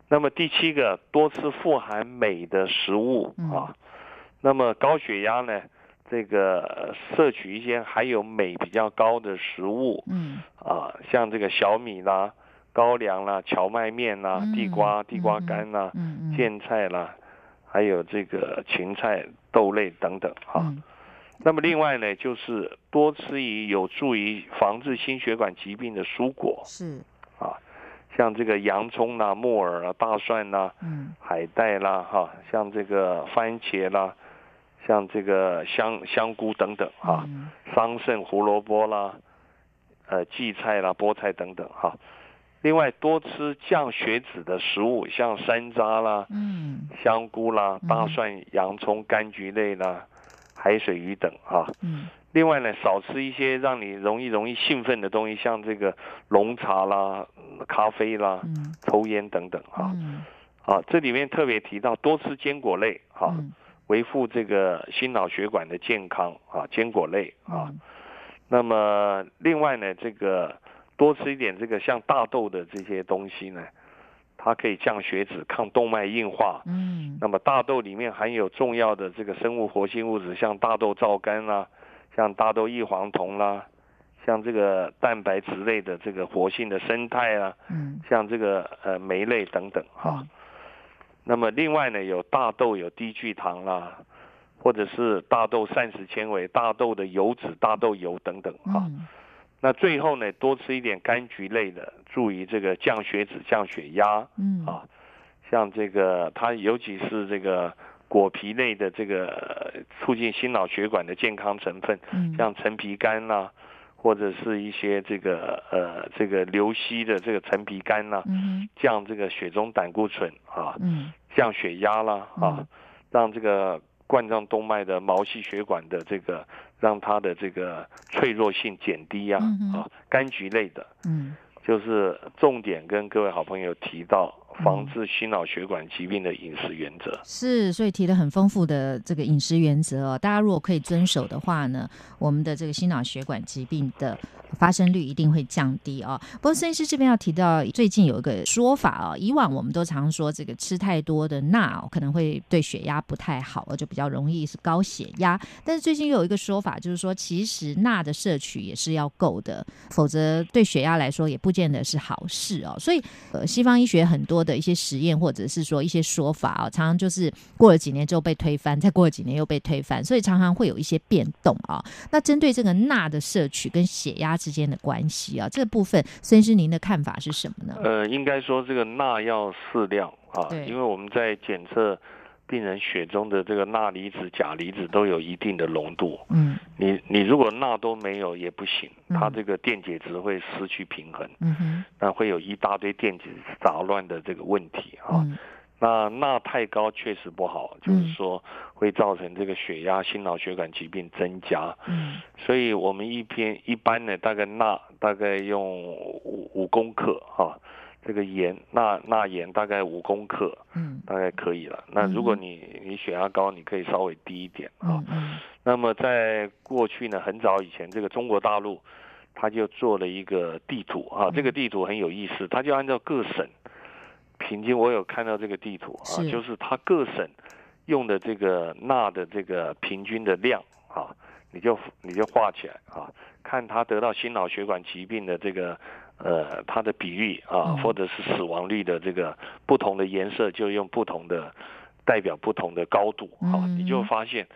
那么第七个，多吃富含镁的食物嗯啊。那么高血压呢，这个呃摄取一些含有镁比较高的食物嗯啊，像这个小米啦、高粱啦、荞麦面啦、嗯地瓜、地瓜嗯干啦、苋菜啦，还有这个芹菜、豆类等等哈。嗯。那么另外呢，就是多吃以有助于防治心血管疾病的蔬果是。啊，像这个洋葱啦、木耳啊、大蒜啦、嗯。海带啦，哈，像这个番茄啦，像这个香香菇等等哈，嗯。桑葚、胡萝卜啦，呃，荠菜啦、菠菜等等哈。另外，多吃降血脂的食物，像山楂啦、嗯。香菇啦、嗯。大蒜、洋葱、柑橘类啦、海水鱼等哈。嗯。另外呢，少吃一些让你容易容易兴奋的东西，像这个浓茶啦、咖啡啦、嗯。抽烟等等哈。嗯。啊，这里面特别提到多吃坚果类哈，嗯。维护这个心脑血管的健康啊，坚果类啊。嗯。那么另外呢，这个多吃一点这个像大豆的这些东西呢，它可以降血脂、抗动脉硬化。嗯那么大豆里面含有重要的这个生物活性物质，像大豆皂苷啦，像大豆异黄酮啦，像这个蛋白质类的这个活性的生态啊，嗯像这个呃酶类等等哈。嗯那么另外呢，有大豆有低聚糖啦，或者是大豆膳食纤维、大豆的油脂、大豆油等等哈。嗯那最后呢，多吃一点柑橘类的，注意这个降血脂、降血压嗯。啊。像这个它尤其是这个果皮类的这个呃促进心脑血管的健康成分，嗯。像陈皮干啦，或者是一些这个呃这个流硒的这个陈皮干啦，嗯降这个血中胆固醇啊，嗯。降血压啦啊嗯，让这个冠状动脉的毛细血管的这个让它的这个脆弱性减低啊嗯哼。啊，柑橘类的，嗯。就是重点跟各位好朋友提到防治心脑血管疾病的饮食原则。是，所以提了很丰富的这个饮食原则哦，大家如果可以遵守的话呢，我们的这个心脑血管疾病的发生率一定会降低哦。不过孙医师这边要提到，最近有一个说法哦，以往我们都常说这个吃太多的钠哦，可能会对血压不太好，就比较容易是高血压。但是最近又有一个说法，就是说其实钠的摄取也是要够的，否则对血压来说也不见得是好事哦。所以呃，西方医学很多的一些实验或者是说一些说法啊、常常就是过了几年之后被推翻，再过了几年又被推翻，所以常常会有一些变动啊、那针对这个钠的摄取跟血压之间的关系啊，这个部分孙医师您的看法是什么呢？呃，应该说这个钠要适量啊，因为我们在检测病人血中的这个钠离子、钾离子都有一定的浓度。嗯你你如果钠都没有也不行，嗯它这个电解质会失去平衡，嗯哼那会有一大堆电解质杂乱的这个问题啊。嗯那钠太高确实不好，就嗯是说会造成这个血压、心脑血管疾病增加。嗯所以我们一篇一般呢，大概钠大概用五五公克哈、这个盐钠钠盐大概五公克，嗯。大概可以了。那如果你你血压高，你可以稍微低一点啊。那么在过去呢，很早以前，这个中国大陆他就做了一个地图啊，这个地图很有意思，他就按照各省平均，我有看到这个地图啊，就是他各省用的这个钠的这个平均的量啊，你就你就画起来啊，看他得到心脑血管疾病的这个呃它的比例啊嗯，或者是死亡率的这个不同的颜色，就用不同的代表不同的高度啊，嗯。你就发现。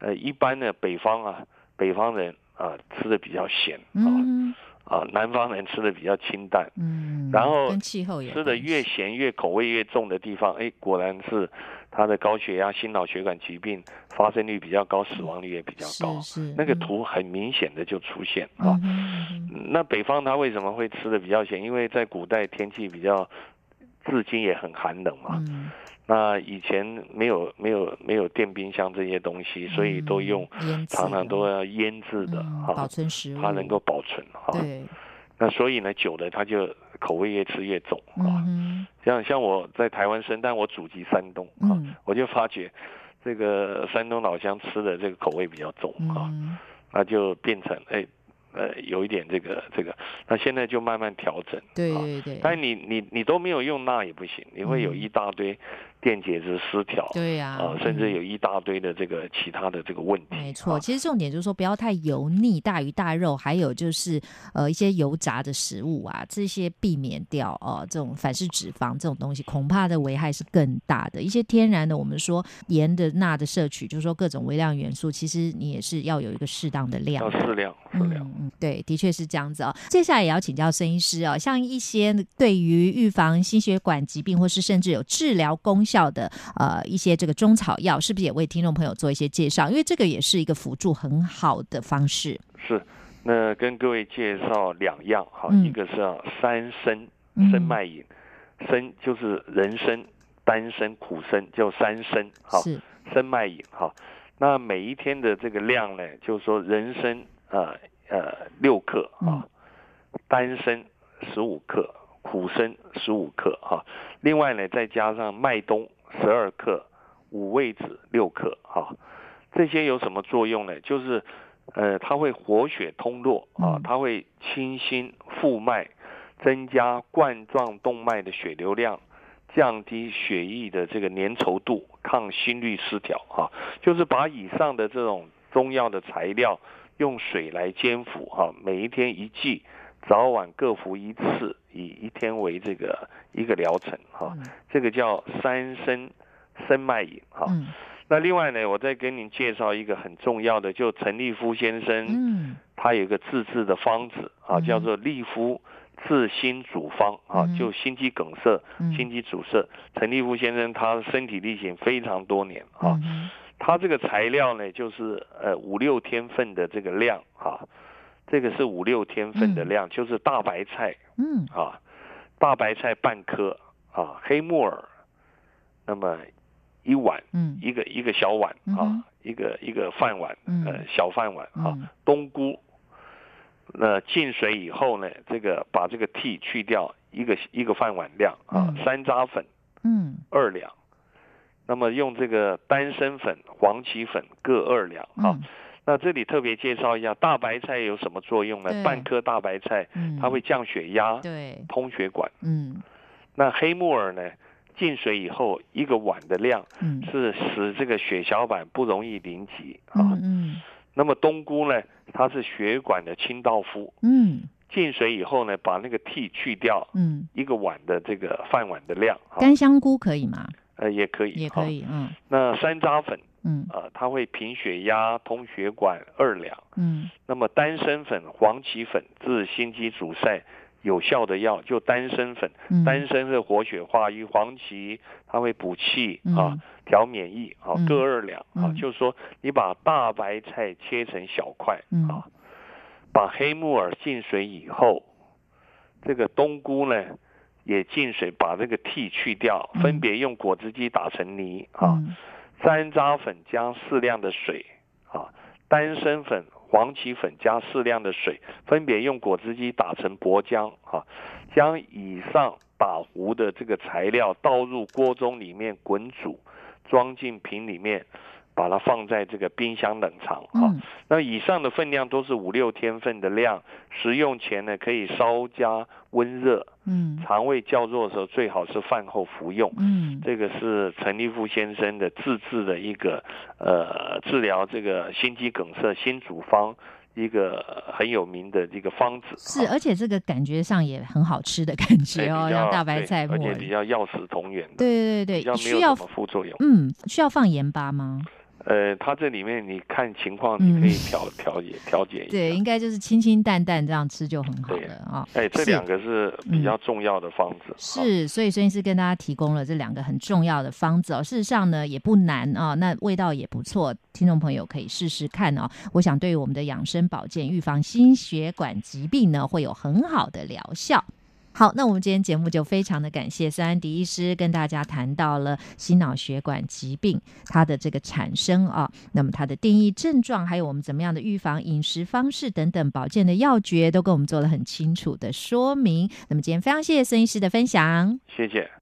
呃，一般的北方啊，北方人啊吃的比较咸啊，嗯。啊南方人吃的比较清淡，嗯，然后跟气候有吃的越咸越口味越重的地方，哎，果然是他的高血压、心脑血管疾病发生率比较高，死亡率也比较高。那个嗯图很明显的就出现啊。那北方他为什么会吃的比较咸？因为在古代天气比较，至今也很寒冷嘛。嗯。那以前没有没有没有电冰箱这些东西，所以都用常常都要腌制的哈、嗯保存食物，它能够保存哈、对，那所以呢，久了它就口味越吃越重啊。嗯像像我在台湾生，但我祖籍山东啊，嗯。我就发觉这个山东老乡吃的这个口味比较重啊，嗯。那就变成哎呃有一点这个这个，那现在就慢慢调整。啊。对对对，但你你你都没有用钠也不行，你会有嗯。一大堆电解质失调。对呀啊，甚至嗯有一大堆的这个其他的这个问题。没错，啊其实重点就是说不要太油腻、大鱼大肉，还有就是呃一些油炸的食物啊，这些避免掉哦、这种反式脂肪这种东西，恐怕的危害是更大的。一些天然的，我们说盐的钠的摄取，就是说各种微量元素，其实你也是要有一个适当的量。要适量，适量。嗯嗯，对，的确是这样子哦。接下来也要请教孙医师哦，像一些对于预防心血管疾病，或是甚至有治疗功效的呃一些这个中草药，是不是也为听众朋友做一些介绍？因为这个也是一个辅助很好的方式。是，那跟各位介绍两样哈，嗯一个是啊三参嗯参麦饮，参就是人参、丹参、苦参，叫三参哈，是，参脉饮哈。那每一天的这个量呢，就是说人参呃呃六克嗯啊，丹参十五克，苦参十五克哈。另外呢，再加上麦冬十二克，五味子六克哈。这些有什么作用呢？就是呃，它会活血通络啊嗯，它会清心复脉，增加冠状动脉的血流量，降低血液的这个粘稠度，抗心律失调哈、就是把以上的这种中药的材料用水来煎服哈、每一天一剂，早晚各服一次，以一天为这个一个疗程这个叫三参生脉饮哈。嗯。那另外呢，我再给您介绍一个很重要的，就陈立夫先生，嗯。他有一个自制的方子啊，嗯。叫做立夫治心主方啊嗯，就心肌梗塞、嗯。心肌阻塞。陈立夫先生他身体力行非常多年啊，嗯。他这个材料呢，就是呃五六天份的这个量啊，这个是五六天份的量，就是大白菜嗯。啊，大白菜半颗啊，黑木耳，那么一碗。嗯一个一个小碗啊嗯，一个一个饭碗，嗯呃，小饭碗啊嗯，冬菇，那进水以后呢，这个把这个 T 去掉，一个一个饭碗量啊，嗯山楂粉嗯二两。那么用这个丹参粉、黄芪粉各二两啊。嗯那这里特别介绍一下，大白菜有什么作用呢？半颗大白菜嗯，它会降血压、对，通血管。嗯那黑木耳呢，进水以后一个碗的量嗯是使这个血小板不容易凝集啊。嗯嗯那么冬菇呢，它是血管的清道夫，嗯进水以后呢，把那个 T 去掉，嗯，一个碗的这个饭碗的量啊，干香菇可以吗？呃也可以，啊。也可以，嗯那山楂粉嗯啊、呃它会平血压、通血管二两。嗯那么丹参粉、黄芪粉治心肌阻塞有效的药，就丹参粉。嗯，丹参是活血化瘀，黄芪它会补气嗯啊，调免疫啊嗯，各二两啊嗯。就是说，你把大白菜切成小块嗯啊，把黑木耳浸水以后，这个冬菇呢也进水，把这个 T 去掉，嗯分别用果汁机打成泥啊。嗯山楂粉加适量的水啊，丹参粉、黄芪粉加适量的水，分别用果汁机打成薄浆哈，将以上打糊的这个材料倒入锅中里面滚煮，装进瓶里面，把它放在这个冰箱冷藏哈。嗯那以上的分量都是五六天份的量，食用前呢可以稍加温热，嗯肠胃较弱的时候最好是饭后服用。嗯这个是陈立夫先生的自制的一个呃治疗这个心肌梗塞新组方，一个很有名的这个方子。是，啊而且这个感觉上也很好吃的感觉哦，像大白菜而且，比较药食同源的，对对对对，比较没需要有什么副作用。嗯需要放盐巴吗？呃，它这里面你看情况，嗯你可以调调节调节一下。对，应该就是清清淡淡这样吃就很好了啊。哎，这两个是比较重要的方子。啊是，所以孙医师跟大家提供了这两个很重要的方子哦。事实上呢，也不难啊，那味道也不错，听众朋友可以试试看哦。我想对于我们的养生保健、预防心血管疾病呢，会有很好的疗效。好，那我们今天节目就非常的感谢孙安迪医师跟大家谈到了心脑血管疾病它的这个产生啊，那么它的定义、症状，还有我们怎么样的预防、饮食方式等等保健的要诀，都跟我们做了很清楚的说明。那么今天非常谢谢孙医师的分享。谢谢。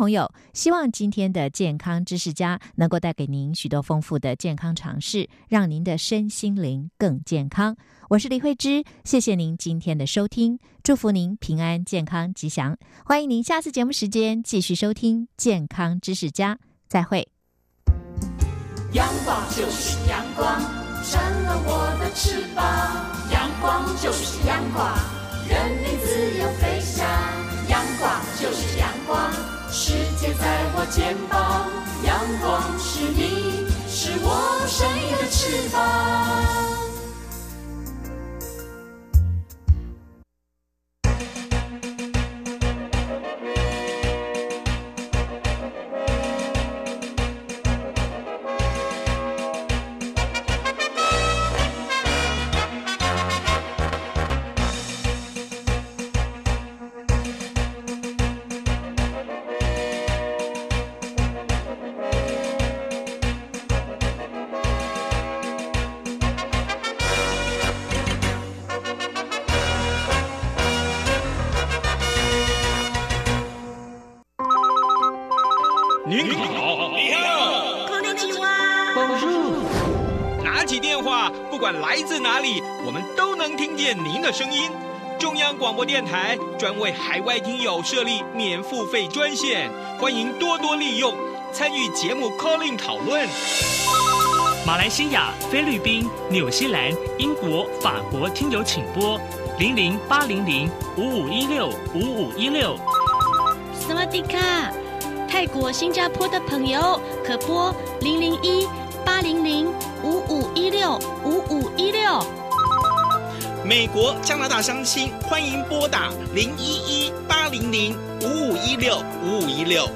朋友，希望今天的健康知识家能够带给您许多丰富的健康常识，让您的身心灵更健康。我是李慧芝，谢谢您今天的收听，祝福您平安、健康、吉祥。欢迎您下次节目时间继续收听《健康知识家》，再会。阳光就是阳光，成了我的翅膀。阳光就是阳光，任你自由飞翔。在我肩膀。阳光是你，是我生命的翅膀。的声音。中央广播电台专为海外听友设立免付费专线，欢迎多多利用，参与节目 call in 讨论。马来西亚、菲律宾、纽西兰、英国、法国听友请拨零零八零零五五一六五五一六。斯瓦迪卡，泰国、新加坡的朋友可拨零零一八零零五五一六五五一六。美国、加拿大乡亲欢迎拨打零一一八零零五五一六五五一六。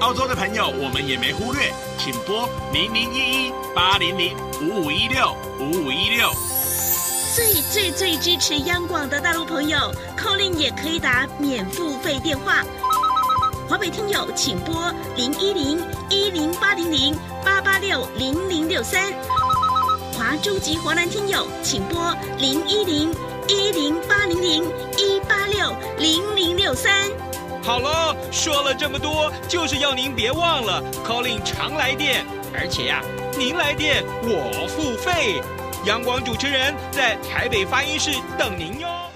澳洲的朋友我们也没忽略，请拨零零一一八零零五五一六五五一六。最最最支持央广的大陆朋友，扣令也可以打免付费电话。华北听友请拨零一零一零八零零八八六零零六三。华中级华南听友请拨零一零一零八零零一八六零零六三。好了，说了这么多，就是要您别忘了 calling 常来电，而且呀、您来电我付费。阳光主持人在台北发音室等您哟。